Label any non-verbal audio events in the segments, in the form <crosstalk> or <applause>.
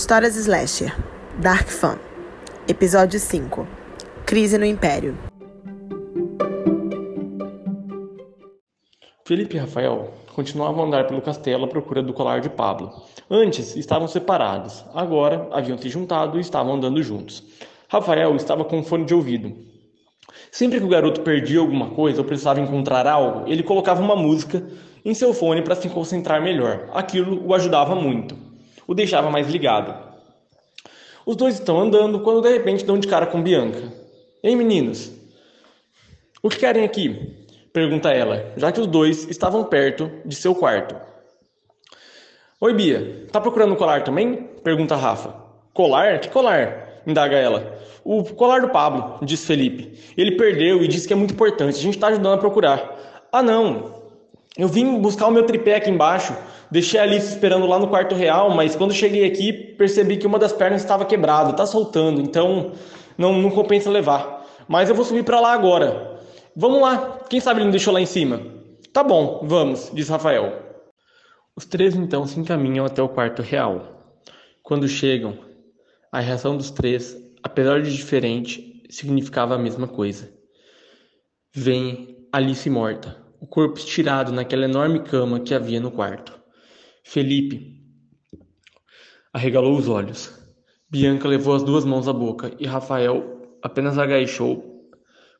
Histórias Slasher, Dark Fan, Episódio 5 Crise no Império. Felipe e Rafael continuavam a andar pelo castelo à procura do colar de Pablo. Antes estavam separados, agora haviam se juntado e estavam andando juntos. Rafael estava com um fone de ouvido. Sempre que o garoto perdia alguma coisa ou precisava encontrar algo, ele colocava uma música em seu fone para se concentrar melhor. Aquilo o ajudava muito, o deixava mais ligado. Os dois estão andando quando de repente dão de cara com Bianca. Ei meninos, o que querem aqui? Pergunta ela, já que os dois estavam perto de seu quarto. Oi Bia, tá procurando um colar também? Pergunta Rafa. Colar? Que colar? Indaga ela. O colar do Pablo, diz Felipe. Ele perdeu e disse que é muito importante. A gente está ajudando a procurar. Ah, não. Eu vim buscar o meu tripé aqui embaixo. Deixei a Alice esperando lá no quarto real, mas quando cheguei aqui percebi que uma das pernas estava quebrada, está soltando, então não, não compensa levar. Mas eu vou subir para lá agora. Vamos lá, quem sabe ele não deixou lá em cima? Tá bom, vamos, diz Rafael. Os três então se encaminham até o quarto real. Quando chegam, a reação dos três, apesar de diferente, significava a mesma coisa. Vem Alice morta o corpo estirado naquela enorme cama que havia no quarto. Felipe arregalou os olhos. Bianca levou as duas mãos à boca e Rafael apenas agachou,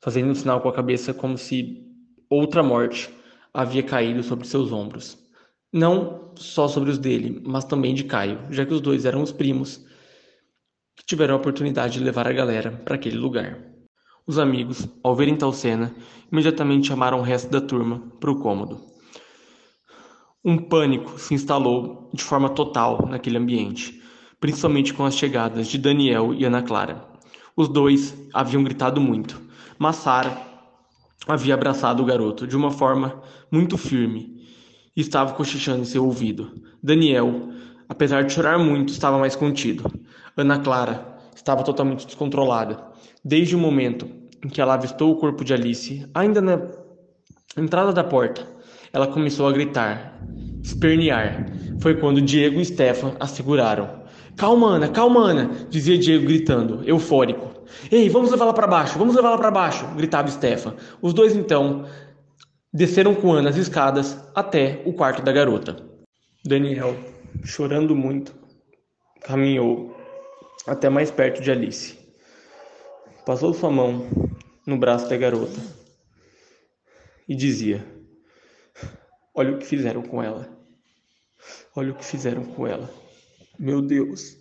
fazendo um sinal com a cabeça como se outra morte havia caído sobre seus ombros. Não só sobre os dele, mas também de Caio, já que os dois eram os primos que tiveram a oportunidade de levar a galera para aquele lugar. Os amigos, ao verem tal cena, imediatamente chamaram o resto da turma para o cômodo. Um pânico se instalou de forma total naquele ambiente, principalmente com as chegadas de Daniel e Ana Clara. Os dois haviam gritado muito, mas Sara havia abraçado o garoto de uma forma muito firme e estava cochichando em seu ouvido. Daniel, apesar de chorar muito, estava mais contido. Ana Clara estava totalmente descontrolada. Desde o momento em que ela avistou o corpo de Alice, ainda na entrada da porta, ela começou a gritar, espernear. Foi quando Diego e Stefan a seguraram. Calma, Ana, calma, Ana, dizia Diego gritando, eufórico. Ei, vamos levá-la para baixo, vamos levá-la para baixo, gritava Stefan. Os dois então desceram com Ana as escadas até o quarto da garota. Daniel, chorando muito, caminhou até mais perto de Alice. Passou sua mão no braço da garota e dizia: Olha o que fizeram com ela. Olha o que fizeram com ela. Meu Deus.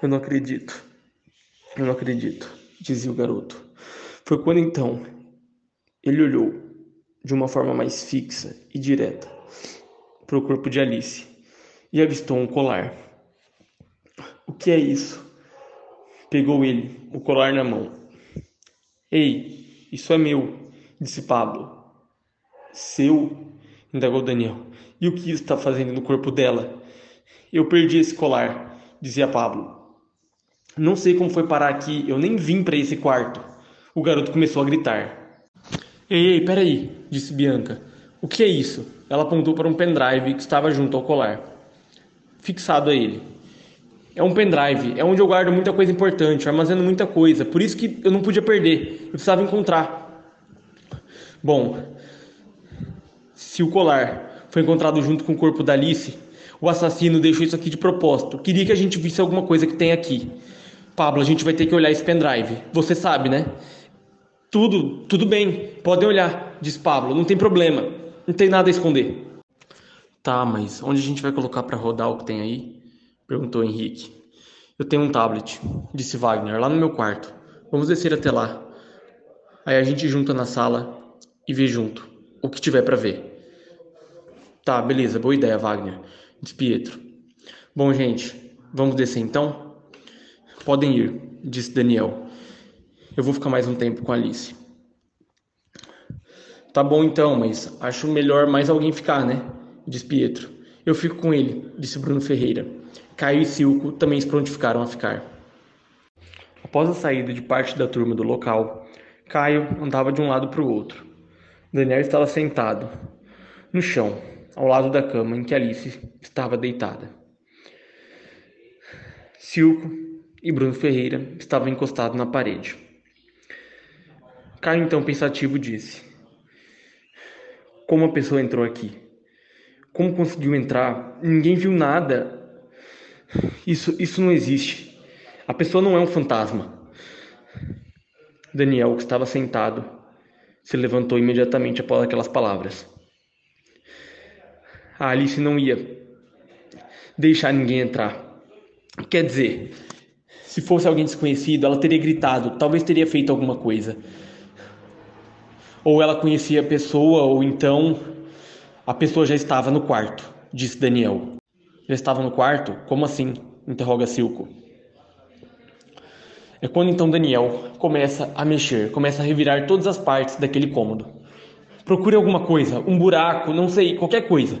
Eu não acredito. Eu não acredito, dizia o garoto. Foi quando então ele olhou de uma forma mais fixa e direta para o corpo de Alice e avistou um colar. O que é isso? Pegou ele, o colar na mão. Ei, isso é meu, disse Pablo. Seu? indagou Daniel. E o que está fazendo no corpo dela? Eu perdi esse colar, dizia Pablo. Não sei como foi parar aqui, eu nem vim para esse quarto. O garoto começou a gritar. Ei, ei, peraí, disse Bianca. O que é isso? Ela apontou para um pendrive que estava junto ao colar fixado a ele. É um pendrive, é onde eu guardo muita coisa importante, eu armazeno muita coisa, por isso que eu não podia perder, eu precisava encontrar. Bom, se o colar foi encontrado junto com o corpo da Alice, o assassino deixou isso aqui de propósito. Queria que a gente visse alguma coisa que tem aqui. Pablo, a gente vai ter que olhar esse pendrive. Você sabe, né? Tudo, tudo bem, podem olhar, diz Pablo, não tem problema, não tem nada a esconder. Tá, mas onde a gente vai colocar para rodar o que tem aí? Perguntou Henrique. Eu tenho um tablet, disse Wagner, lá no meu quarto. Vamos descer até lá. Aí a gente junta na sala e vê junto o que tiver para ver. Tá, beleza, boa ideia, Wagner, disse Pietro. Bom, gente, vamos descer então? Podem ir, disse Daniel. Eu vou ficar mais um tempo com Alice. Tá bom então, mas acho melhor mais alguém ficar, né? disse Pietro. Eu fico com ele, disse Bruno Ferreira. Caio e Silco também se prontificaram a ficar. Após a saída de parte da turma do local, Caio andava de um lado para o outro. Daniel estava sentado no chão, ao lado da cama em que Alice estava deitada. Silco e Bruno Ferreira estavam encostados na parede. Caio, então pensativo, disse: Como a pessoa entrou aqui? Como conseguiu entrar? Ninguém viu nada. Isso, isso não existe. A pessoa não é um fantasma. Daniel, que estava sentado, se levantou imediatamente após aquelas palavras. A Alice não ia deixar ninguém entrar. Quer dizer, se fosse alguém desconhecido, ela teria gritado, talvez teria feito alguma coisa. Ou ela conhecia a pessoa, ou então a pessoa já estava no quarto, disse Daniel. Já estava no quarto? Como assim? interroga Silco. É quando então Daniel começa a mexer, começa a revirar todas as partes daquele cômodo. Procure alguma coisa, um buraco, não sei, qualquer coisa.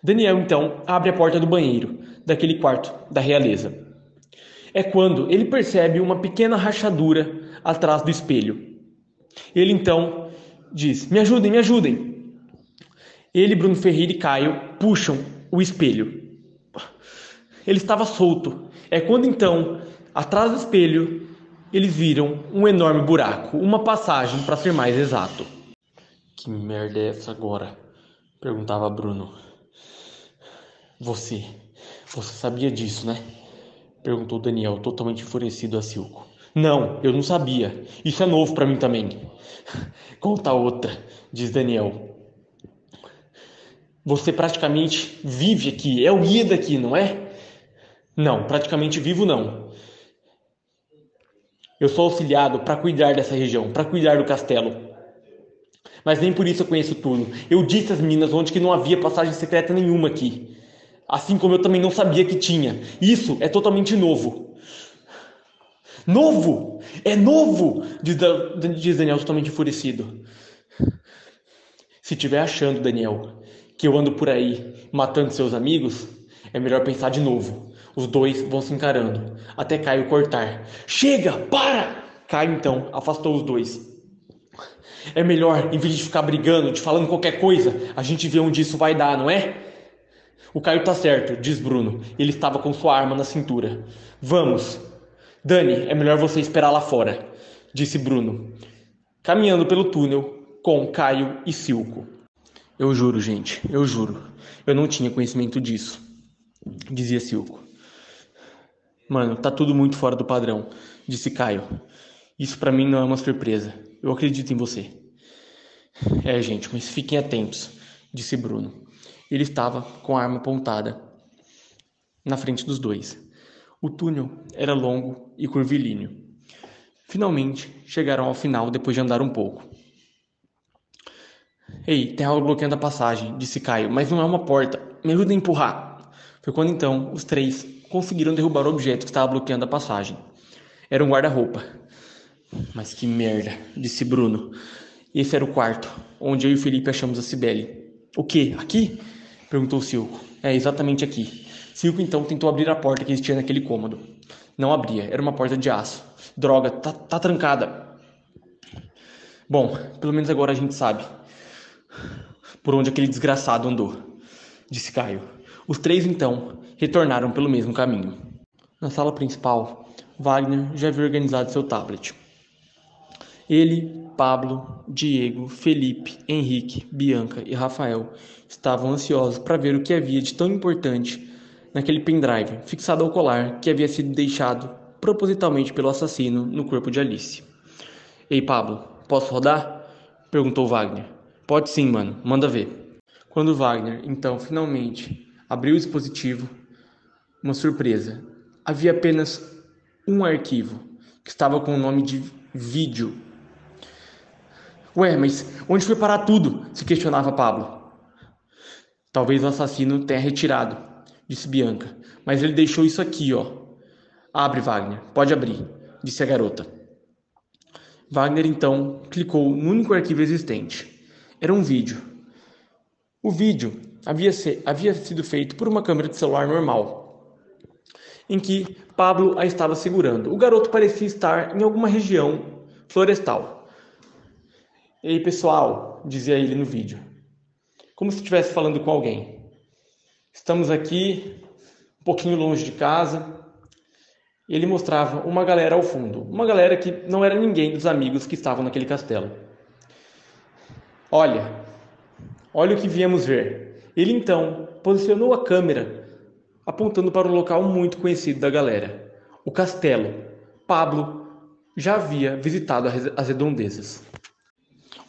Daniel então abre a porta do banheiro, daquele quarto da realeza. É quando ele percebe uma pequena rachadura atrás do espelho. Ele então diz: Me ajudem, me ajudem. Ele, Bruno Ferreira e Caio puxam o espelho. Ele estava solto. É quando então, atrás do espelho, eles viram um enorme buraco, uma passagem para ser mais exato. Que merda é essa agora? perguntava Bruno. Você, você sabia disso, né? Perguntou Daniel, totalmente enfurecido a Silco. Não, eu não sabia. Isso é novo para mim também. <laughs> Conta outra, diz Daniel. Você praticamente vive aqui, é o guia daqui, não é? Não, praticamente vivo não. Eu sou auxiliado para cuidar dessa região, para cuidar do castelo. Mas nem por isso eu conheço tudo. Eu disse às meninas onde que não havia passagem secreta nenhuma aqui. Assim como eu também não sabia que tinha. Isso é totalmente novo. Novo! É novo! Diz, diz Daniel totalmente enfurecido. Se tiver achando, Daniel, que eu ando por aí matando seus amigos, é melhor pensar de novo. Os dois vão se encarando, até Caio cortar. Chega! Para! Caio então afastou os dois. É melhor, em vez de ficar brigando, de falando qualquer coisa, a gente vê onde isso vai dar, não é? O Caio tá certo, diz Bruno. Ele estava com sua arma na cintura. Vamos. Dani, é melhor você esperar lá fora, disse Bruno, caminhando pelo túnel com Caio e Silco. Eu juro, gente, eu juro. Eu não tinha conhecimento disso, dizia Silco. Mano, tá tudo muito fora do padrão, disse Caio. Isso para mim não é uma surpresa. Eu acredito em você. É, gente, mas fiquem atentos, disse Bruno. Ele estava com a arma apontada na frente dos dois. O túnel era longo e curvilíneo. Finalmente chegaram ao final depois de andar um pouco. Ei, tem algo bloqueando a passagem, disse Caio, mas não é uma porta. Me ajuda a empurrar. Foi quando então os três conseguiram derrubar o objeto que estava bloqueando a passagem. Era um guarda-roupa. Mas que merda, disse Bruno. Esse era o quarto, onde eu e o Felipe achamos a Cibele. O quê? Aqui? Perguntou Silco. É, exatamente aqui. Silco então tentou abrir a porta que existia naquele cômodo. Não abria, era uma porta de aço. Droga, tá, tá trancada. Bom, pelo menos agora a gente sabe por onde aquele desgraçado andou, disse Caio. Os três então retornaram pelo mesmo caminho. Na sala principal, Wagner já havia organizado seu tablet. Ele, Pablo, Diego, Felipe, Henrique, Bianca e Rafael estavam ansiosos para ver o que havia de tão importante naquele pendrive fixado ao colar que havia sido deixado propositalmente pelo assassino no corpo de Alice. Ei, Pablo, posso rodar? perguntou Wagner. Pode sim, mano, manda ver. Quando Wagner, então, finalmente abriu o dispositivo, uma surpresa. Havia apenas um arquivo que estava com o nome de vídeo Ué, mas onde foi parar tudo? se questionava Pablo. Talvez o assassino tenha retirado, disse Bianca. Mas ele deixou isso aqui, ó. Abre, Wagner. Pode abrir, disse a garota. Wagner então clicou no único arquivo existente. Era um vídeo. O vídeo havia, se, havia sido feito por uma câmera de celular normal, em que Pablo a estava segurando. O garoto parecia estar em alguma região florestal. Ei pessoal, dizia ele no vídeo. como se estivesse falando com alguém. Estamos aqui, um pouquinho longe de casa. Ele mostrava uma galera ao fundo, uma galera que não era ninguém dos amigos que estavam naquele castelo. Olha, olha o que viemos ver. Ele então posicionou a câmera apontando para um local muito conhecido da galera, o castelo. Pablo já havia visitado as redondezas.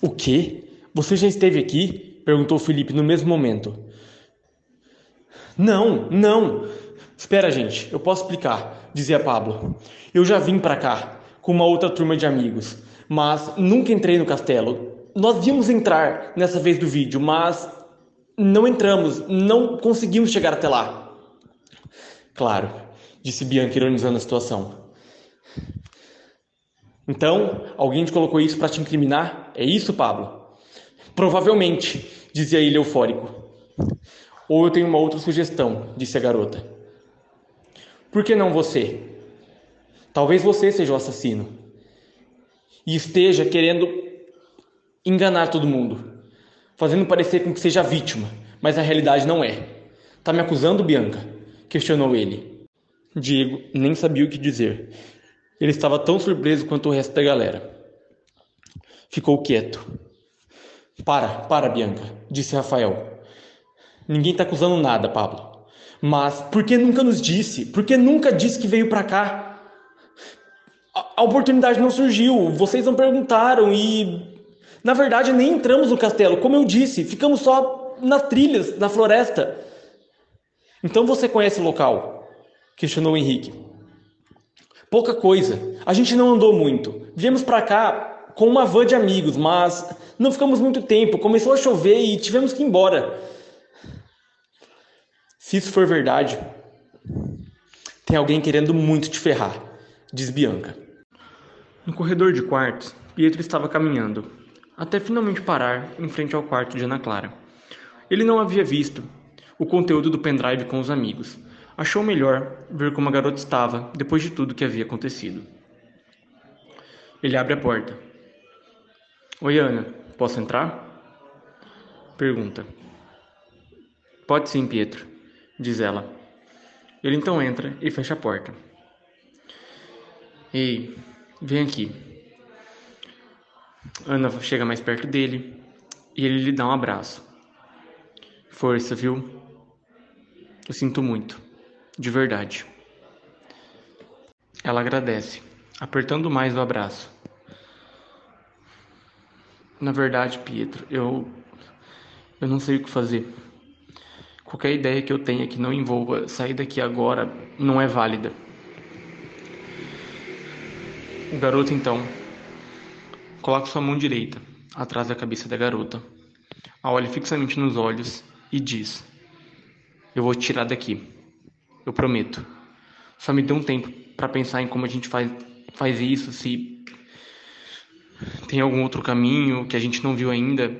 O quê? Você já esteve aqui? perguntou Felipe no mesmo momento. Não, não. Espera, gente, eu posso explicar, dizia Pablo. Eu já vim para cá com uma outra turma de amigos, mas nunca entrei no castelo. Nós íamos entrar nessa vez do vídeo, mas não entramos, não conseguimos chegar até lá. Claro, disse Bianca ironizando a situação. Então, alguém te colocou isso para te incriminar? É isso, Pablo? Provavelmente, dizia ele eufórico. Ou eu tenho uma outra sugestão, disse a garota. Por que não você? Talvez você seja o assassino e esteja querendo enganar todo mundo, fazendo parecer com que seja vítima, mas a realidade não é. Tá me acusando, Bianca? Questionou ele. Diego nem sabia o que dizer. Ele estava tão surpreso quanto o resto da galera. Ficou quieto. Para, para, Bianca, disse Rafael. Ninguém está acusando nada, Pablo. Mas por que nunca nos disse? Por que nunca disse que veio para cá? A, a oportunidade não surgiu, vocês não perguntaram e. Na verdade, nem entramos no castelo. Como eu disse, ficamos só nas trilhas da floresta. Então você conhece o local? Questionou Henrique. Pouca coisa. A gente não andou muito. Viemos para cá com uma van de amigos, mas não ficamos muito tempo. Começou a chover e tivemos que ir embora. Se isso for verdade, tem alguém querendo muito te ferrar, diz Bianca. No corredor de quartos, Pietro estava caminhando, até finalmente parar em frente ao quarto de Ana Clara. Ele não havia visto o conteúdo do pendrive com os amigos. Achou melhor ver como a garota estava depois de tudo que havia acontecido. Ele abre a porta. Oi, Ana, posso entrar? Pergunta. Pode sim, Pietro, diz ela. Ele então entra e fecha a porta. Ei, vem aqui. Ana chega mais perto dele e ele lhe dá um abraço. Força, viu? Eu sinto muito, de verdade. Ela agradece, apertando mais o abraço. Na verdade, Pietro, eu eu não sei o que fazer. Qualquer ideia que eu tenha que não envolva sair daqui agora não é válida. O garoto então coloca sua mão direita atrás da cabeça da garota, a olha fixamente nos olhos e diz: eu vou tirar daqui. Eu prometo. Só me dê um tempo para pensar em como a gente faz, faz isso, se tem algum outro caminho que a gente não viu ainda.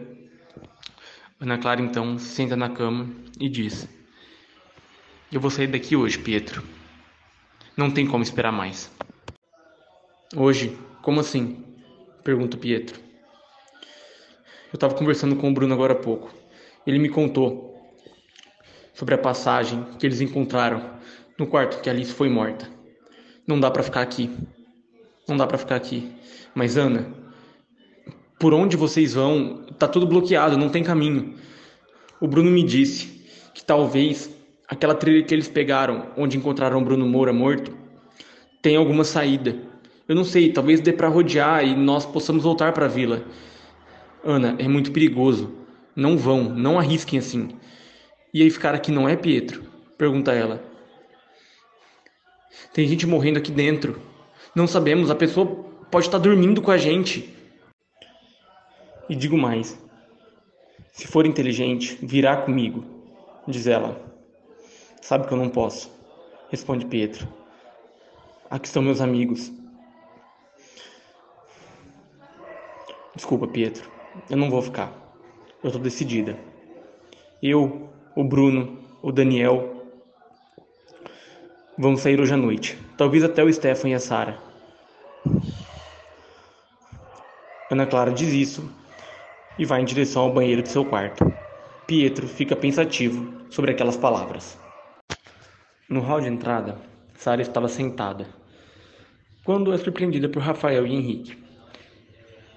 Ana Clara então senta na cama e diz: Eu vou sair daqui hoje, Pietro. Não tem como esperar mais. Hoje? Como assim? Pergunta Pietro. Eu estava conversando com o Bruno agora há pouco. Ele me contou sobre a passagem que eles encontraram no quarto que Alice foi morta. Não dá para ficar aqui. Não dá para ficar aqui. Mas Ana, por onde vocês vão? Tá tudo bloqueado, não tem caminho. O Bruno me disse que talvez aquela trilha que eles pegaram, onde encontraram Bruno Moura morto, tem alguma saída. Eu não sei, talvez dê para rodear e nós possamos voltar para a vila. Ana, é muito perigoso. Não vão, não arrisquem assim. E aí ficar aqui não é Pietro? Pergunta ela. Tem gente morrendo aqui dentro. Não sabemos, a pessoa pode estar dormindo com a gente. E digo mais: se for inteligente, virá comigo, diz ela. Sabe que eu não posso, responde Pietro. Aqui estão meus amigos. Desculpa, Pietro, eu não vou ficar. Eu tô decidida. Eu o Bruno, o Daniel. Vão sair hoje à noite. Talvez até o Stefan e a Sara. Ana Clara diz isso e vai em direção ao banheiro de seu quarto. Pietro fica pensativo sobre aquelas palavras. No hall de entrada, Sara estava sentada, quando é surpreendida por Rafael e Henrique.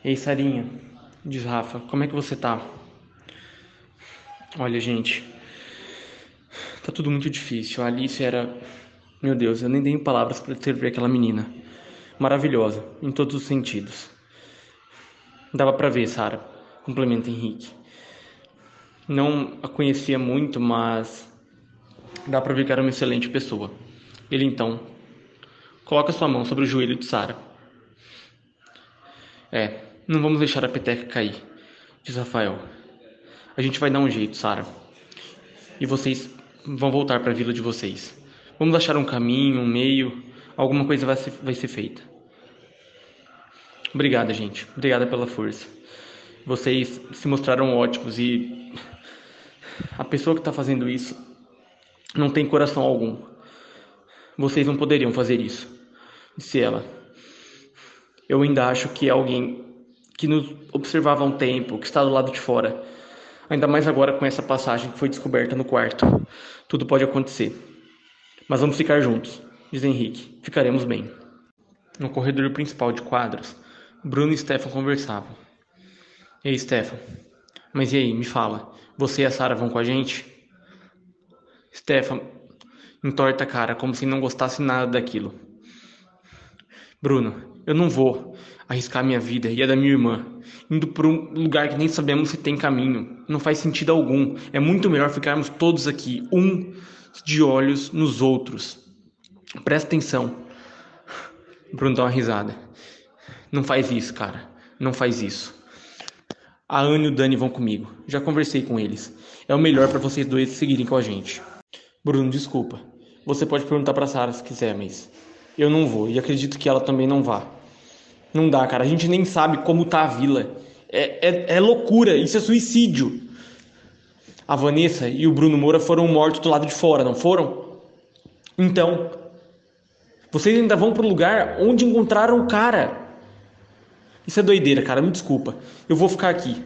Ei, Sarinha, diz Rafa, como é que você tá? Olha, gente, tá tudo muito difícil. A Alice era. Meu Deus, eu nem tenho palavras para descrever aquela menina. Maravilhosa, em todos os sentidos. Dava para ver, Sara, complementa Henrique. Não a conhecia muito, mas dá para ver que era uma excelente pessoa. Ele então coloca sua mão sobre o joelho de Sara. É, não vamos deixar a peteca cair, diz Rafael. A gente vai dar um jeito, Sara. E vocês vão voltar para a vila de vocês. Vamos achar um caminho, um meio, alguma coisa vai ser, vai ser feita. Obrigada, gente. Obrigada pela força. Vocês se mostraram ótimos e a pessoa que está fazendo isso não tem coração algum. Vocês não poderiam fazer isso, disse ela. Eu ainda acho que é alguém que nos observava há um tempo, que está do lado de fora. Ainda mais agora com essa passagem que foi descoberta no quarto. Tudo pode acontecer. Mas vamos ficar juntos, diz Henrique. Ficaremos bem. No corredor principal de quadros, Bruno e Stefan conversavam. Ei, Stefan. Mas e aí, me fala. Você e a Sara vão com a gente? Stefan entorta a cara, como se não gostasse nada daquilo. Bruno, eu não vou arriscar minha vida e a da minha irmã, indo por um lugar que nem sabemos se tem caminho. Não faz sentido algum. É muito melhor ficarmos todos aqui, um de olhos nos outros. Presta atenção. Bruno dá uma risada. Não faz isso, cara. Não faz isso. A Anne e o Dani vão comigo. Já conversei com eles. É o melhor para vocês dois seguirem com a gente. Bruno, desculpa. Você pode perguntar para Sara se quiser, mas eu não vou e acredito que ela também não vá. Não dá, cara. A gente nem sabe como tá a vila. É, é, é loucura. Isso é suicídio. A Vanessa e o Bruno Moura foram mortos do lado de fora, não foram? Então, vocês ainda vão pro lugar onde encontraram o cara. Isso é doideira, cara. Me desculpa. Eu vou ficar aqui.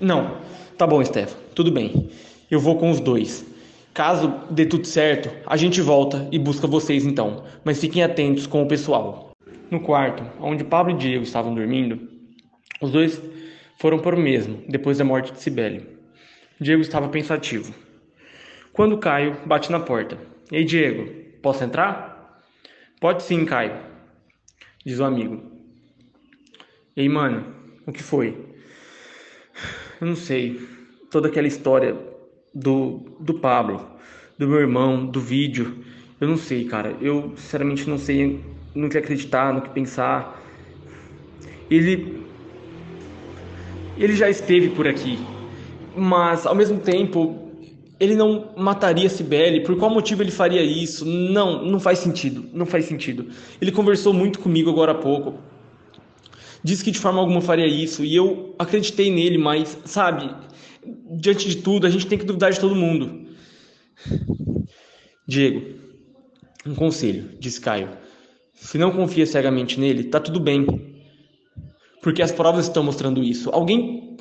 Não. Tá bom, Stefan. Tudo bem. Eu vou com os dois. Caso dê tudo certo, a gente volta e busca vocês então. Mas fiquem atentos com o pessoal. No quarto, onde Pablo e Diego estavam dormindo, os dois foram para o mesmo, depois da morte de Cibele. Diego estava pensativo. Quando Caio bate na porta. Ei, Diego, posso entrar? Pode sim, Caio, diz o amigo. Ei, mano, o que foi? Eu não sei. Toda aquela história do, do Pablo, do meu irmão, do vídeo. Eu não sei, cara. Eu sinceramente não sei no que acreditar, no que pensar. Ele. Ele já esteve por aqui. Mas ao mesmo tempo, ele não mataria Cibele. Por qual motivo ele faria isso? Não, não faz sentido. Não faz sentido. Ele conversou muito comigo agora há pouco disse que de forma alguma faria isso e eu acreditei nele, mas sabe, diante de tudo, a gente tem que duvidar de todo mundo. Diego, um conselho, disse Caio. Se não confia cegamente nele, tá tudo bem. Porque as provas estão mostrando isso. Alguém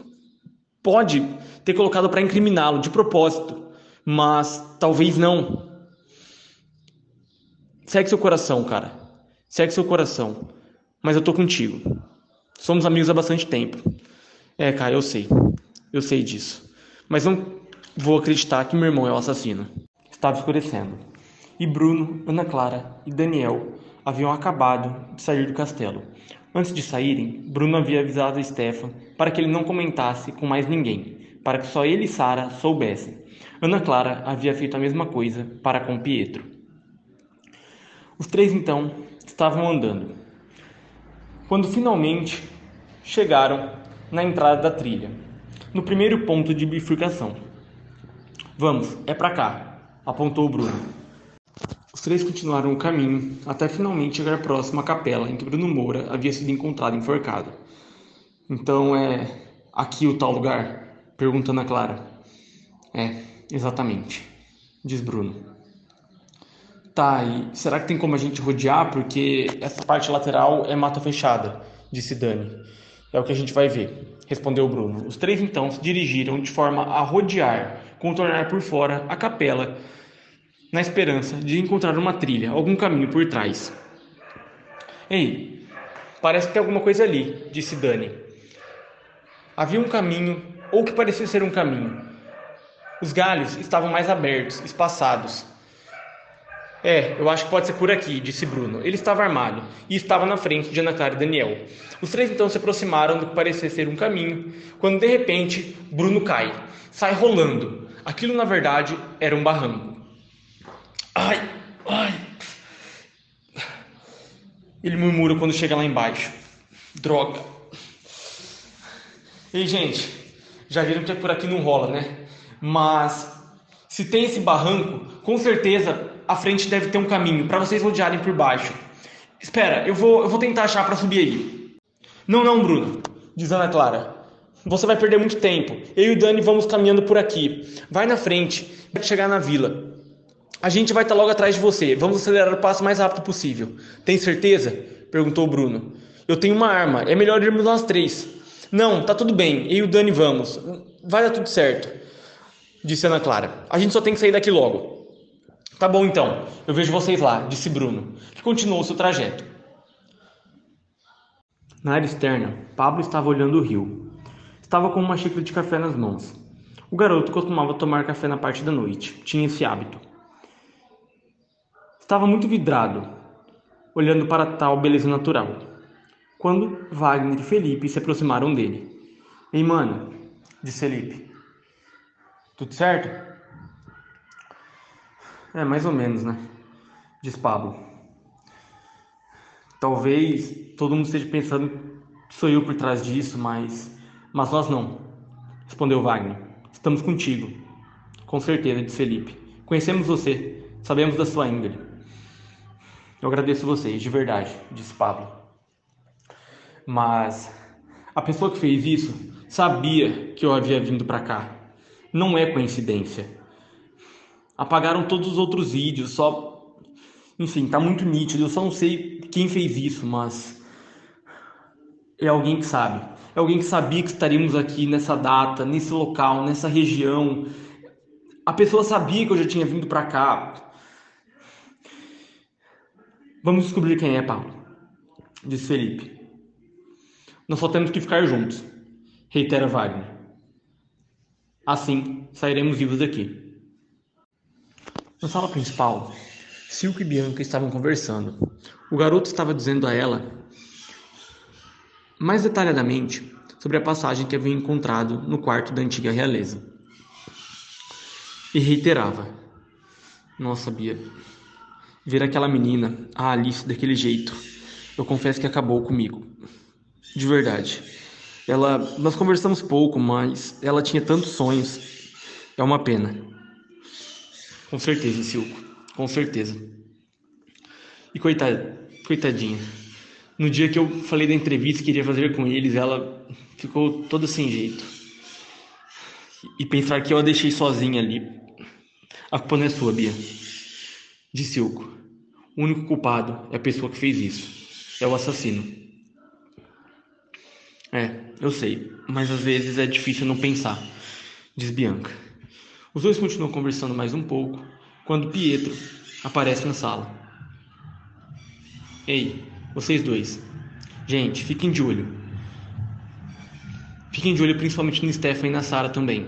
pode ter colocado para incriminá-lo de propósito, mas talvez não. Segue seu coração, cara. Segue seu coração. Mas eu tô contigo. Somos amigos há bastante tempo. É, cara, eu sei. Eu sei disso. Mas não vou acreditar que meu irmão é o assassino. Estava escurecendo. E Bruno, Ana Clara e Daniel haviam acabado de sair do castelo. Antes de saírem, Bruno havia avisado Stefan para que ele não comentasse com mais ninguém, para que só ele e Sara soubessem. Ana Clara havia feito a mesma coisa para com Pietro. Os três então estavam andando. Quando finalmente chegaram na entrada da trilha, no primeiro ponto de bifurcação. Vamos, é para cá, apontou Bruno. Três continuaram o caminho até finalmente chegar próximo à capela em que Bruno Moura havia sido encontrado enforcado. Então é aqui o tal lugar? Pergunta Ana Clara. É, exatamente, diz Bruno. Tá, e será que tem como a gente rodear? Porque essa parte lateral é mata fechada, disse Dani. É o que a gente vai ver. respondeu Bruno. Os três então se dirigiram de forma a rodear, contornar por fora a capela, na esperança de encontrar uma trilha, algum caminho por trás. Ei, parece que tem alguma coisa ali, disse Dani. Havia um caminho, ou que parecia ser um caminho. Os galhos estavam mais abertos, espaçados. É, eu acho que pode ser por aqui, disse Bruno. Ele estava armado e estava na frente de Ana Clara e Daniel. Os três então se aproximaram do que parecia ser um caminho, quando de repente Bruno cai, sai rolando. Aquilo na verdade era um barranco. Ai, ai. Ele murmura quando chega lá embaixo. Droga. Ei, gente, já viram que por aqui não rola, né? Mas se tem esse barranco, com certeza a frente deve ter um caminho para vocês rodearem por baixo. Espera, eu vou, eu vou tentar achar para subir aí. Não, não, Bruno, diz Ana Clara. Você vai perder muito tempo. Eu e o Dani vamos caminhando por aqui. Vai na frente, vai chegar na vila. A gente vai estar logo atrás de você. Vamos acelerar o passo mais rápido possível. Tem certeza? perguntou o Bruno. Eu tenho uma arma. É melhor irmos nós três. Não, tá tudo bem. Eu e o Dani vamos. Vai dar tudo certo. Disse Ana Clara. A gente só tem que sair daqui logo. Tá bom então. Eu vejo vocês lá, disse Bruno, que continuou seu trajeto. Na área externa, Pablo estava olhando o rio. Estava com uma xícara de café nas mãos. O garoto costumava tomar café na parte da noite. Tinha esse hábito. Estava muito vidrado, olhando para tal beleza natural, quando Wagner e Felipe se aproximaram dele. Ei, mano, disse Felipe. Tudo certo? É, mais ou menos, né? Diz Pablo. Talvez todo mundo esteja pensando que sou eu por trás disso, mas. Mas nós não. Respondeu Wagner. Estamos contigo. Com certeza, disse Felipe. Conhecemos você. Sabemos da sua índole. Eu agradeço vocês, de verdade, disse Pablo. Mas a pessoa que fez isso sabia que eu havia vindo para cá. Não é coincidência. Apagaram todos os outros vídeos, só. Enfim, tá muito nítido. Eu só não sei quem fez isso, mas. É alguém que sabe. É alguém que sabia que estaríamos aqui nessa data, nesse local, nessa região. A pessoa sabia que eu já tinha vindo para cá. Vamos descobrir quem é Paulo, disse Felipe. Nós só temos que ficar juntos, reitera Wagner. Assim sairemos vivos daqui. Na sala principal, Silco e Bianca estavam conversando. O garoto estava dizendo a ela mais detalhadamente sobre a passagem que havia encontrado no quarto da antiga realeza. E reiterava: Nossa, Bia, Ver aquela menina, a Alice, daquele jeito, eu confesso que acabou comigo. De verdade. Ela, nós conversamos pouco, mas ela tinha tantos sonhos. É uma pena. Com certeza, Silco. Com certeza. E coitada, coitadinha. No dia que eu falei da entrevista que iria fazer com eles, ela ficou toda sem jeito. E pensar que eu a deixei sozinha ali. A culpa não é sua, Bia. Disse Silco. O único culpado é a pessoa que fez isso. É o assassino. É, eu sei, mas às vezes é difícil não pensar, diz Bianca. Os dois continuam conversando mais um pouco quando Pietro aparece na sala. Ei, vocês dois. Gente, fiquem de olho. Fiquem de olho principalmente no Stefan e na Sara também.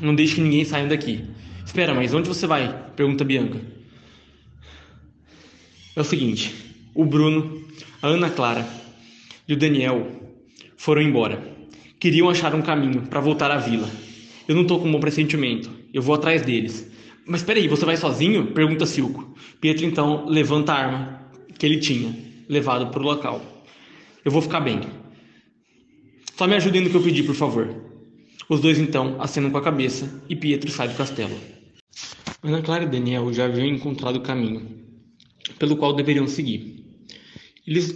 Não deixe que ninguém saia daqui. Espera, mas onde você vai? Pergunta Bianca. É o seguinte: o Bruno, a Ana Clara e o Daniel foram embora. Queriam achar um caminho para voltar à vila. Eu não tô com um bom pressentimento. Eu vou atrás deles. Mas peraí, você vai sozinho? Pergunta Silco. Pietro então levanta a arma que ele tinha levado para o local. Eu vou ficar bem. Só me ajudem no que eu pedi, por favor. Os dois então acenam com a cabeça e Pietro sai do castelo. Ana Clara e Daniel já haviam encontrado o caminho pelo qual deveriam seguir. Eles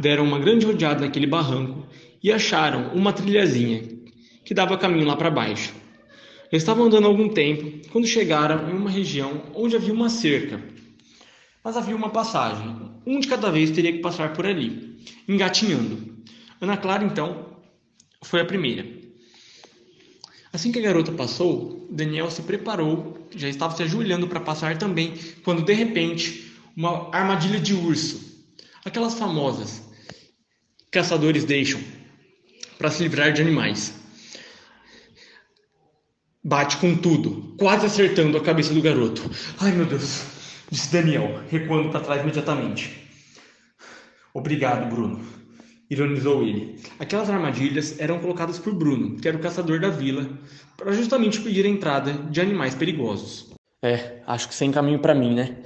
deram uma grande rodeada naquele barranco e acharam uma trilhazinha que dava caminho lá para baixo. Eles estavam andando algum tempo quando chegaram em uma região onde havia uma cerca. Mas havia uma passagem. Um de cada vez teria que passar por ali, engatinhando. Ana Clara então foi a primeira. Assim que a garota passou, Daniel se preparou, já estava se ajoelhando para passar também, quando de repente uma armadilha de urso, aquelas famosas caçadores deixam para se livrar de animais. Bate com tudo, quase acertando a cabeça do garoto. Ai meu Deus, disse Daniel, recuando para trás imediatamente. Obrigado, Bruno ironizou ele. Aquelas armadilhas eram colocadas por Bruno, que era o caçador da vila, para justamente pedir a entrada de animais perigosos. É, acho que sem caminho para mim, né?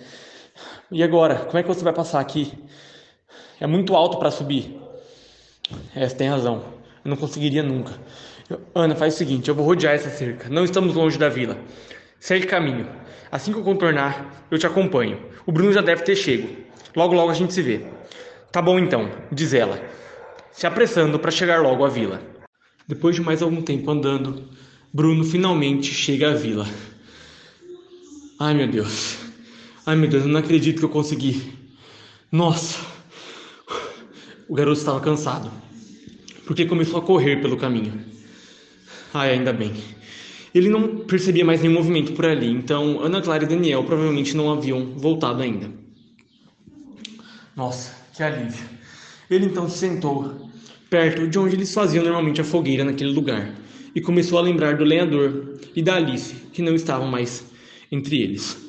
E agora, como é que você vai passar aqui? É muito alto para subir. É, você tem razão. Eu não conseguiria nunca. Ana, faz o seguinte, eu vou rodear essa cerca. Não estamos longe da vila. Segue caminho. Assim que eu contornar, eu te acompanho. O Bruno já deve ter chego. Logo, logo a gente se vê. Tá bom então, diz ela se apressando para chegar logo à vila. Depois de mais algum tempo andando, Bruno finalmente chega à vila. Ai meu Deus, ai meu Deus, eu não acredito que eu consegui. Nossa, o garoto estava cansado, porque começou a correr pelo caminho. Ai, ainda bem. Ele não percebia mais nenhum movimento por ali, então Ana Clara e Daniel provavelmente não haviam voltado ainda. Nossa, que alívio. Ele então se sentou perto de onde eles faziam normalmente a fogueira naquele lugar e começou a lembrar do lenhador e da Alice, que não estavam mais entre eles.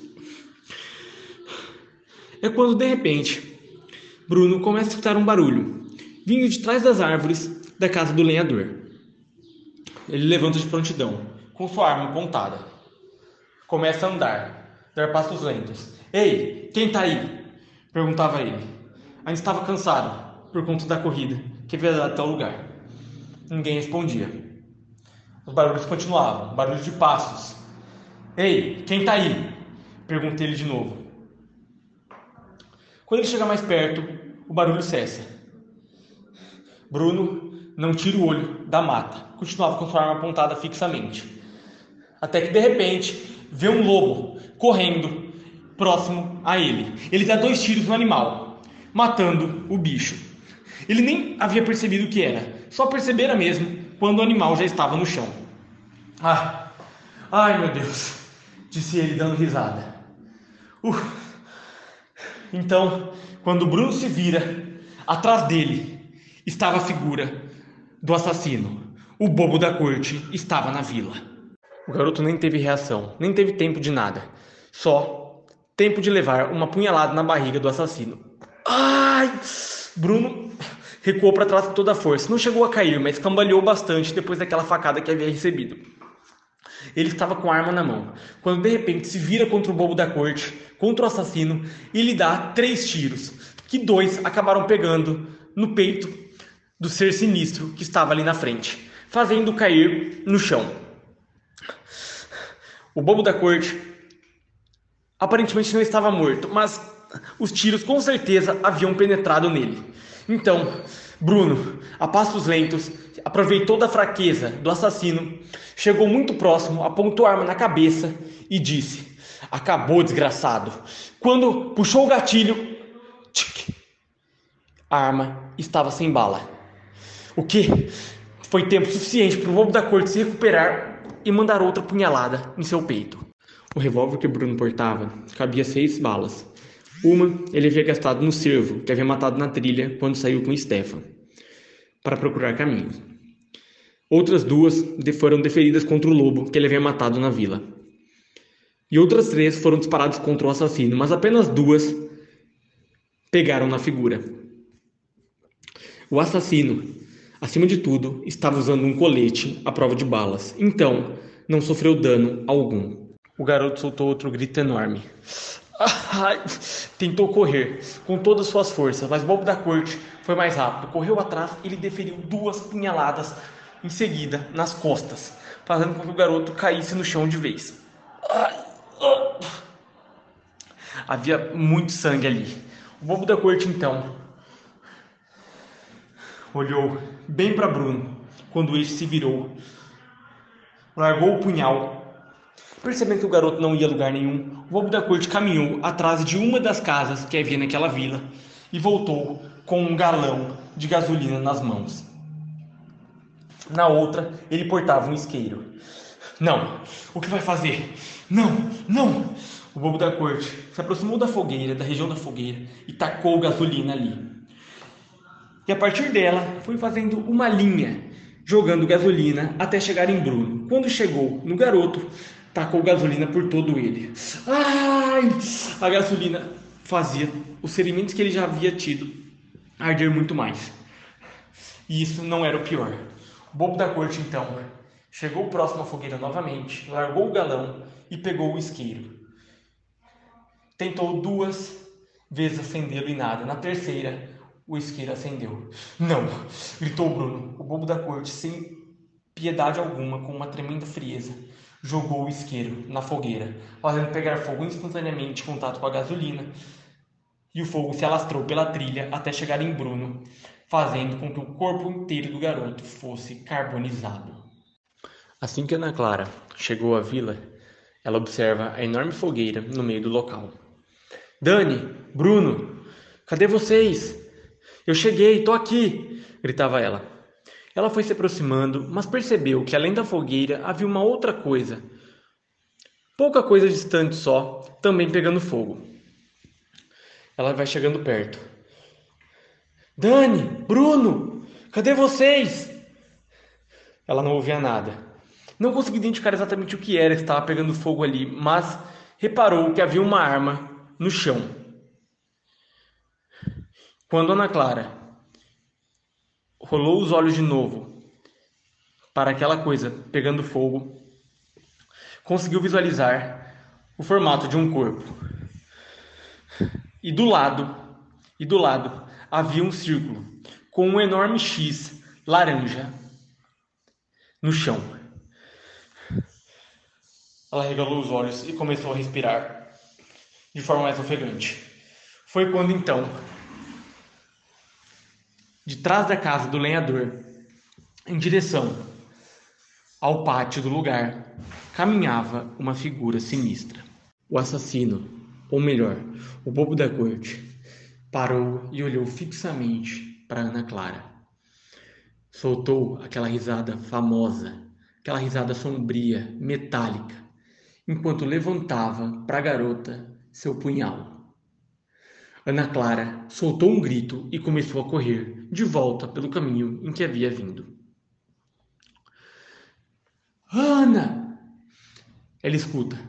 É quando de repente Bruno começa a escutar um barulho vindo de trás das árvores da casa do lenhador. Ele levanta de prontidão, com sua arma apontada. Começa a andar, dar passos lentos. Ei, quem tá aí? perguntava ele. Ainda estava cansado, por conta da corrida que havia dado até o lugar. Ninguém respondia. Os barulhos continuavam, barulhos de passos. Ei, quem está aí? Perguntei ele de novo. Quando ele chega mais perto, o barulho cessa. Bruno não tira o olho da mata, continuava com sua arma apontada fixamente. Até que de repente vê um lobo correndo próximo a ele. Ele dá dois tiros no animal, matando o bicho. Ele nem havia percebido o que era, só percebera mesmo quando o animal já estava no chão. Ah, ai meu Deus, disse ele dando risada. Uh. Então, quando Bruno se vira, atrás dele estava a figura do assassino. O bobo da corte estava na vila. O garoto nem teve reação, nem teve tempo de nada. Só tempo de levar uma punhalada na barriga do assassino. Ai! Bruno recuou para trás com toda a força. Não chegou a cair, mas cambaleou bastante depois daquela facada que havia recebido. Ele estava com a arma na mão, quando de repente se vira contra o bobo da corte, contra o assassino, e lhe dá três tiros, que dois acabaram pegando no peito do ser sinistro que estava ali na frente, fazendo cair no chão. O bobo da corte aparentemente não estava morto, mas os tiros com certeza haviam penetrado nele. Então, Bruno, a passos lentos, aproveitou da fraqueza do assassino, chegou muito próximo, apontou a arma na cabeça e disse: Acabou, desgraçado. Quando puxou o gatilho, tic, a arma estava sem bala. O que? Foi tempo suficiente para o lobo da corte se recuperar e mandar outra punhalada em seu peito. O revólver que Bruno portava cabia seis balas. Uma ele havia gastado no cervo, que havia matado na trilha quando saiu com Stefan, para procurar caminhos. Outras duas foram deferidas contra o lobo, que ele havia matado na vila. E outras três foram disparadas contra o assassino, mas apenas duas pegaram na figura. O assassino, acima de tudo, estava usando um colete à prova de balas, então não sofreu dano algum. O garoto soltou outro grito enorme. Tentou correr com todas as suas forças, mas o bobo da corte foi mais rápido. Correu atrás e lhe deferiu duas punhaladas em seguida nas costas, fazendo com que o garoto caísse no chão de vez. Ai. Havia muito sangue ali. O bobo da corte então olhou bem para Bruno quando este se virou, largou o punhal Percebendo que o garoto não ia a lugar nenhum, o bobo da corte caminhou atrás de uma das casas que havia naquela vila e voltou com um galão de gasolina nas mãos. Na outra, ele portava um isqueiro. Não! O que vai fazer? Não! Não! O bobo da corte se aproximou da fogueira, da região da fogueira, e tacou gasolina ali. E a partir dela, foi fazendo uma linha, jogando gasolina até chegar em Bruno. Quando chegou no garoto, tacou gasolina por todo ele. Ai! A gasolina fazia os ferimentos que ele já havia tido arder muito mais. E isso não era o pior. O bobo da corte, então, chegou próximo à fogueira novamente, largou o galão e pegou o isqueiro. Tentou duas vezes acendê-lo e nada. Na terceira, o isqueiro acendeu. Não! gritou Bruno. O bobo da corte, sem piedade alguma, com uma tremenda frieza, jogou o isqueiro na fogueira, fazendo pegar fogo instantaneamente em contato com a gasolina. E o fogo se alastrou pela trilha até chegar em Bruno, fazendo com que o corpo inteiro do garoto fosse carbonizado. Assim que Ana Clara chegou à vila, ela observa a enorme fogueira no meio do local. Dani, Bruno, cadê vocês? Eu cheguei, tô aqui! gritava ela. Ela foi se aproximando, mas percebeu que além da fogueira havia uma outra coisa. Pouca coisa distante só, também pegando fogo. Ela vai chegando perto. Dani, Bruno, cadê vocês? Ela não ouvia nada. Não conseguia identificar exatamente o que era que estava pegando fogo ali, mas reparou que havia uma arma no chão. Quando Ana Clara rolou os olhos de novo para aquela coisa pegando fogo, conseguiu visualizar o formato de um corpo. E do lado, e do lado havia um círculo com um enorme X laranja no chão. Ela regalou os olhos e começou a respirar de forma mais ofegante. Foi quando então, de trás da casa do lenhador, em direção ao pátio do lugar, caminhava uma figura sinistra. O assassino, ou melhor, o bobo da corte, parou e olhou fixamente para Ana Clara. Soltou aquela risada famosa, aquela risada sombria, metálica, enquanto levantava para a garota seu punhal. Ana Clara soltou um grito e começou a correr de volta pelo caminho em que havia vindo. Ana! Ela escuta.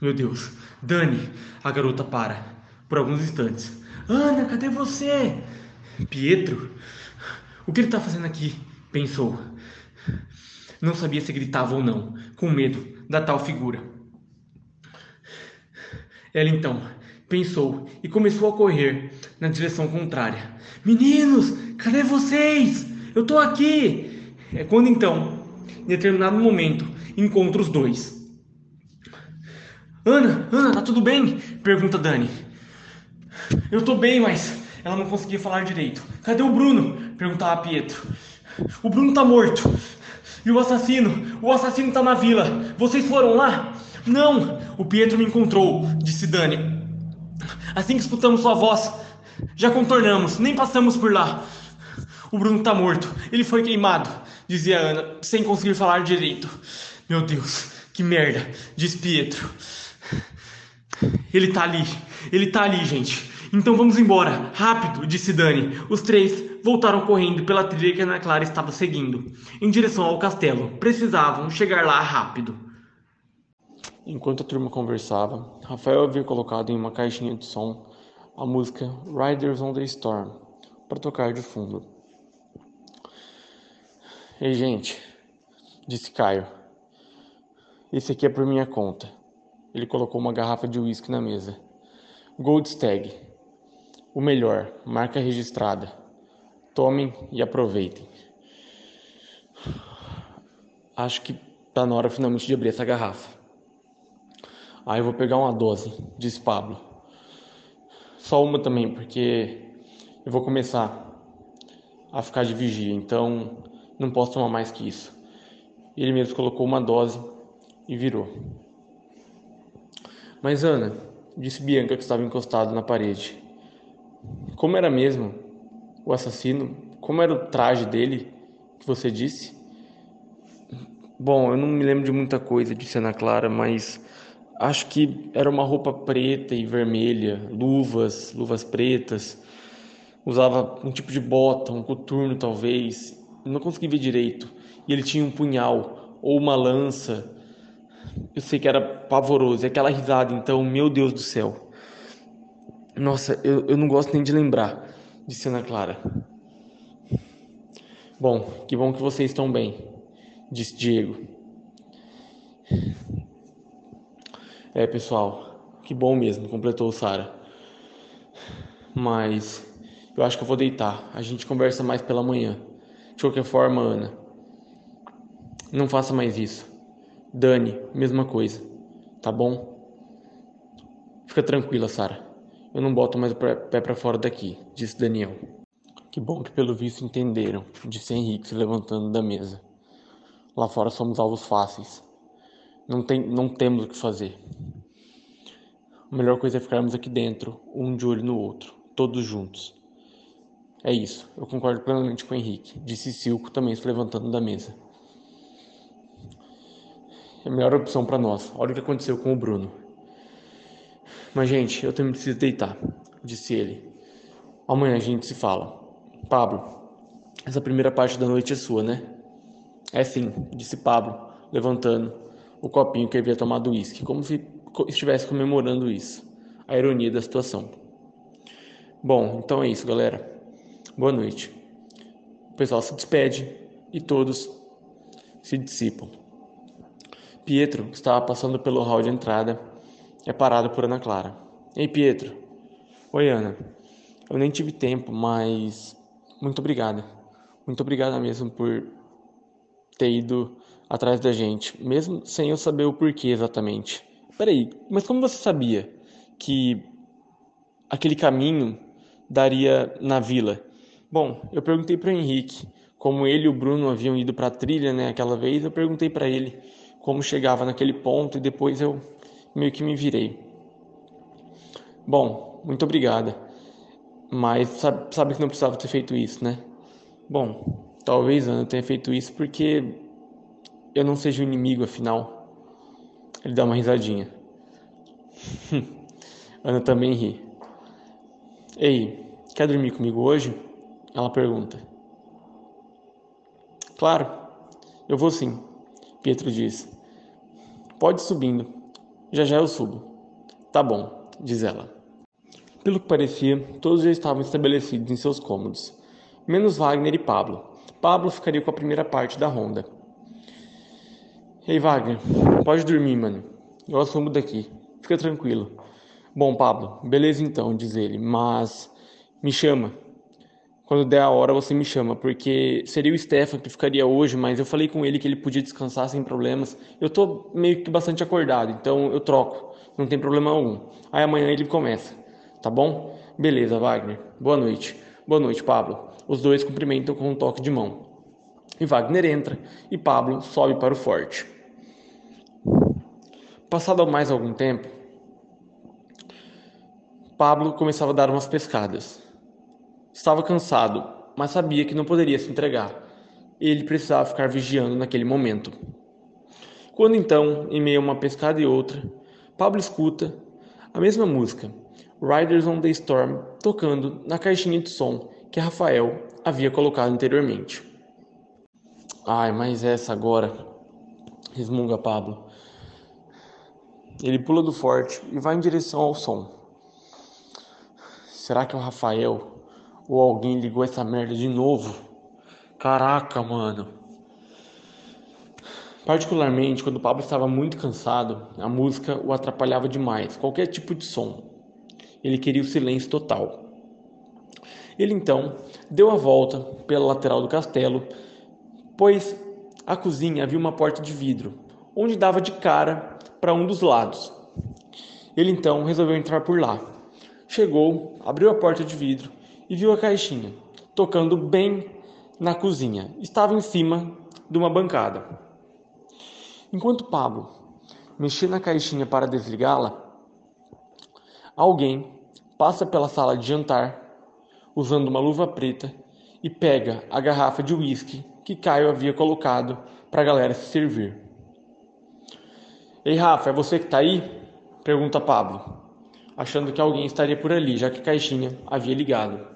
Meu Deus, Dani! A garota para por alguns instantes. Ana, cadê você? Pietro? O que ele está fazendo aqui? Pensou. Não sabia se gritava ou não, com medo da tal figura. Ela então pensou e começou a correr na direção contrária. Meninos, cadê vocês? Eu tô aqui! É quando então, em determinado momento, encontra os dois. Ana, Ana, tá tudo bem? Pergunta Dani. Eu tô bem, mas ela não conseguia falar direito. Cadê o Bruno? Perguntava Pietro. O Bruno tá morto. E o assassino? O assassino tá na vila. Vocês foram lá? Não! O Pietro me encontrou, disse Dani. Assim que escutamos sua voz, já contornamos, nem passamos por lá. O Bruno tá morto. Ele foi queimado, dizia Ana, sem conseguir falar direito. Meu Deus, que merda, disse Pietro. Ele tá ali, ele tá ali, gente. Então vamos embora, rápido, disse Dani. Os três voltaram correndo pela trilha que Ana Clara estava seguindo, em direção ao castelo. Precisavam chegar lá rápido. Enquanto a turma conversava, Rafael havia colocado em uma caixinha de som a música Riders on the Storm para tocar de fundo. Ei, gente, disse Caio. Esse aqui é por minha conta. Ele colocou uma garrafa de uísque na mesa. Gold Stag. O melhor, marca registrada. Tomem e aproveitem. Acho que tá na hora finalmente de abrir essa garrafa. Ah, eu vou pegar uma dose, disse Pablo. Só uma também, porque eu vou começar a ficar de vigia, então não posso tomar mais que isso. Ele mesmo colocou uma dose e virou. Mas Ana, disse Bianca que estava encostado na parede. Como era mesmo o assassino? Como era o traje dele que você disse? Bom, eu não me lembro de muita coisa, disse Ana Clara, mas acho que era uma roupa preta e vermelha, luvas, luvas pretas. Usava um tipo de bota, um coturno talvez. Não consegui ver direito. E ele tinha um punhal ou uma lança. Eu sei que era pavoroso. E aquela risada, então, meu Deus do céu. Nossa, eu, eu não gosto nem de lembrar, disse Ana Clara. Bom, que bom que vocês estão bem disse Diego. É, pessoal, que bom mesmo, completou Sara. Mas eu acho que eu vou deitar. A gente conversa mais pela manhã. De qualquer forma, Ana, não faça mais isso. Dani, mesma coisa. Tá bom? Fica tranquila, Sara. Eu não boto mais o pé para fora daqui, disse Daniel. Que bom que pelo visto entenderam, disse Henrique se levantando da mesa. Lá fora somos alvos fáceis. Não, tem, não temos o que fazer. A melhor coisa é ficarmos aqui dentro, um de olho no outro, todos juntos. É isso, eu concordo plenamente com o Henrique, disse Silco também se levantando da mesa. É a melhor opção para nós. Olha o que aconteceu com o Bruno. Mas, gente, eu também preciso deitar, disse ele. Amanhã a gente se fala. Pablo, essa primeira parte da noite é sua, né? É sim, disse Pablo, levantando o copinho que havia tomado uísque, como se estivesse comemorando isso. A ironia da situação. Bom, então é isso, galera. Boa noite. O pessoal se despede e todos se dissipam. Pietro, que estava passando pelo hall de entrada, é parado por Ana Clara. Ei, Pietro. Oi, Ana. Eu nem tive tempo, mas muito obrigada. Muito obrigada mesmo por ter ido atrás da gente, mesmo sem eu saber o porquê exatamente. Peraí, mas como você sabia que aquele caminho daria na vila? Bom, eu perguntei para o Henrique, como ele e o Bruno haviam ido para a trilha, né, aquela vez, eu perguntei para ele como chegava naquele ponto e depois eu meio que me virei. Bom, muito obrigada. Mas sabe, sabe que não precisava ter feito isso, né? Bom, Talvez Ana tenha feito isso porque eu não seja o inimigo, afinal. Ele dá uma risadinha. <laughs> Ana também ri. Ei, quer dormir comigo hoje? Ela pergunta. Claro, eu vou sim, Pietro diz. Pode subindo, já já eu subo. Tá bom, diz ela. Pelo que parecia, todos já estavam estabelecidos em seus cômodos, menos Wagner e Pablo, Pablo ficaria com a primeira parte da ronda. Ei, Wagner, pode dormir, mano. Eu assumo daqui. Fica tranquilo. Bom, Pablo, beleza então, diz ele, mas me chama. Quando der a hora, você me chama, porque seria o Stefan que ficaria hoje, mas eu falei com ele que ele podia descansar sem problemas. Eu tô meio que bastante acordado, então eu troco, não tem problema algum. Aí amanhã ele começa, tá bom? Beleza, Wagner. Boa noite. Boa noite, Pablo. Os dois cumprimentam com um toque de mão. E Wagner entra e Pablo sobe para o forte. Passado mais algum tempo, Pablo começava a dar umas pescadas. Estava cansado, mas sabia que não poderia se entregar. Ele precisava ficar vigiando naquele momento. Quando então, em meio a uma pescada e outra, Pablo escuta a mesma música, Riders on the Storm, tocando na caixinha de som que Rafael havia colocado anteriormente. Ai, mas essa agora, resmunga Pablo. Ele pula do forte e vai em direção ao som. Será que é o Rafael ou alguém ligou essa merda de novo? Caraca, mano. Particularmente quando o Pablo estava muito cansado, a música o atrapalhava demais, qualquer tipo de som. Ele queria o silêncio total. Ele então deu a volta pela lateral do castelo, pois a cozinha havia uma porta de vidro, onde dava de cara para um dos lados. Ele então resolveu entrar por lá. Chegou, abriu a porta de vidro e viu a caixinha, tocando bem na cozinha. Estava em cima de uma bancada. Enquanto Pablo mexia na caixinha para desligá-la, alguém passa pela sala de jantar usando uma luva preta e pega a garrafa de uísque que Caio havia colocado para a galera se servir. Ei, Rafa, é você que tá aí? Pergunta Pablo, achando que alguém estaria por ali, já que Caixinha havia ligado.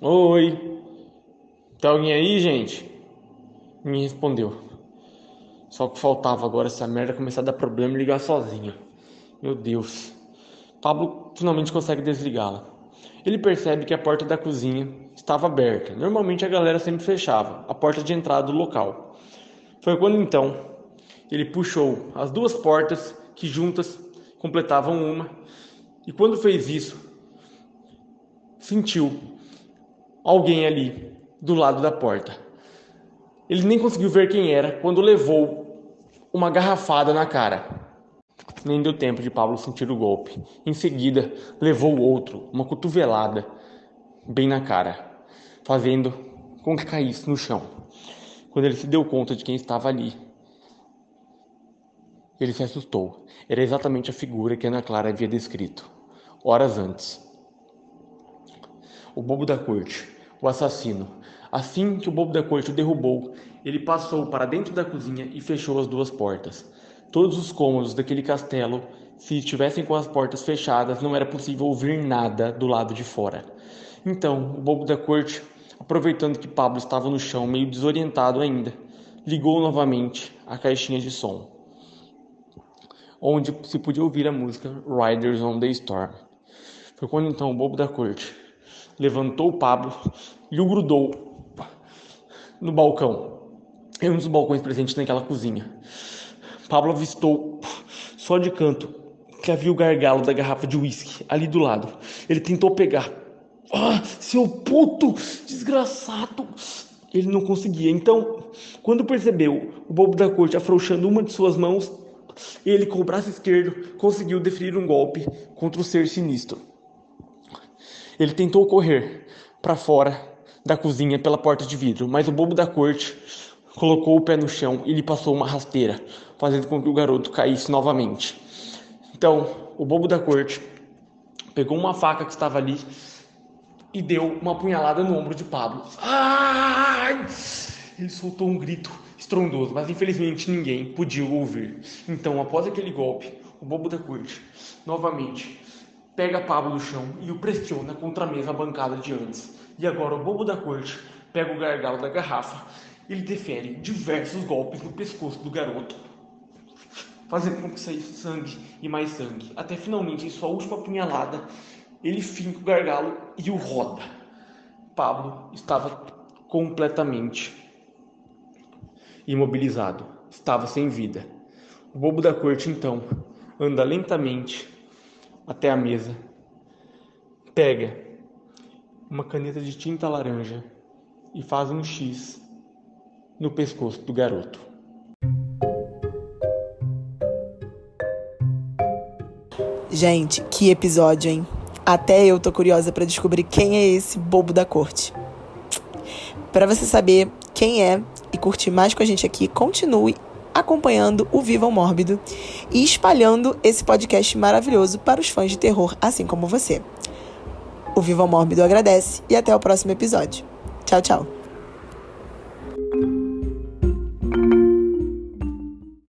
Oi, tem alguém aí, gente? Me respondeu. Só que faltava agora essa merda começar a dar problema e ligar sozinha. Meu Deus. Pablo finalmente consegue desligá-la. Ele percebe que a porta da cozinha estava aberta. Normalmente a galera sempre fechava a porta de entrada do local. Foi quando então ele puxou as duas portas que juntas completavam uma, e quando fez isso, sentiu alguém ali do lado da porta. Ele nem conseguiu ver quem era quando levou uma garrafada na cara. Nem deu tempo de Pablo sentir o golpe. Em seguida, levou outro, uma cotovelada, bem na cara, fazendo com que caísse no chão. Quando ele se deu conta de quem estava ali, ele se assustou. Era exatamente a figura que Ana Clara havia descrito, horas antes. O bobo da corte, o assassino. Assim que o bobo da corte o derrubou, ele passou para dentro da cozinha e fechou as duas portas. Todos os cômodos daquele castelo, se estivessem com as portas fechadas, não era possível ouvir nada do lado de fora. Então, o bobo da corte, aproveitando que Pablo estava no chão, meio desorientado ainda, ligou novamente a caixinha de som, onde se podia ouvir a música Riders on the Storm. Foi quando então o bobo da corte levantou o Pablo e o grudou no balcão, em um dos balcões presentes naquela cozinha. Pablo avistou, só de canto, que havia o gargalo da garrafa de uísque ali do lado. Ele tentou pegar. Ah, seu puto desgraçado! Ele não conseguia. Então, quando percebeu o bobo da corte afrouxando uma de suas mãos, ele, com o braço esquerdo, conseguiu deferir um golpe contra o ser sinistro. Ele tentou correr para fora da cozinha pela porta de vidro, mas o bobo da corte colocou o pé no chão e lhe passou uma rasteira, fazendo com que o garoto caísse novamente. Então, o bobo da corte pegou uma faca que estava ali e deu uma punhalada no ombro de Pablo. Ai! Ele soltou um grito estrondoso, mas infelizmente ninguém podia ouvir. Então, após aquele golpe, o bobo da corte novamente pega Pablo do chão e o pressiona contra a mesa bancada de antes. E agora o bobo da corte pega o gargalo da garrafa ele defere diversos golpes no pescoço do garoto, fazendo com que saísse sangue e mais sangue, até finalmente, em sua última punhalada, ele finca o gargalo e o roda. Pablo estava completamente imobilizado, estava sem vida. O bobo da corte então anda lentamente até a mesa, pega uma caneta de tinta laranja e faz um X no pescoço do garoto. Gente, que episódio, hein? Até eu tô curiosa para descobrir quem é esse bobo da corte. Para você saber quem é e curtir mais com a gente aqui, continue acompanhando o Viva o Mórbido e espalhando esse podcast maravilhoso para os fãs de terror, assim como você. O Viva o Mórbido agradece e até o próximo episódio. Tchau, tchau.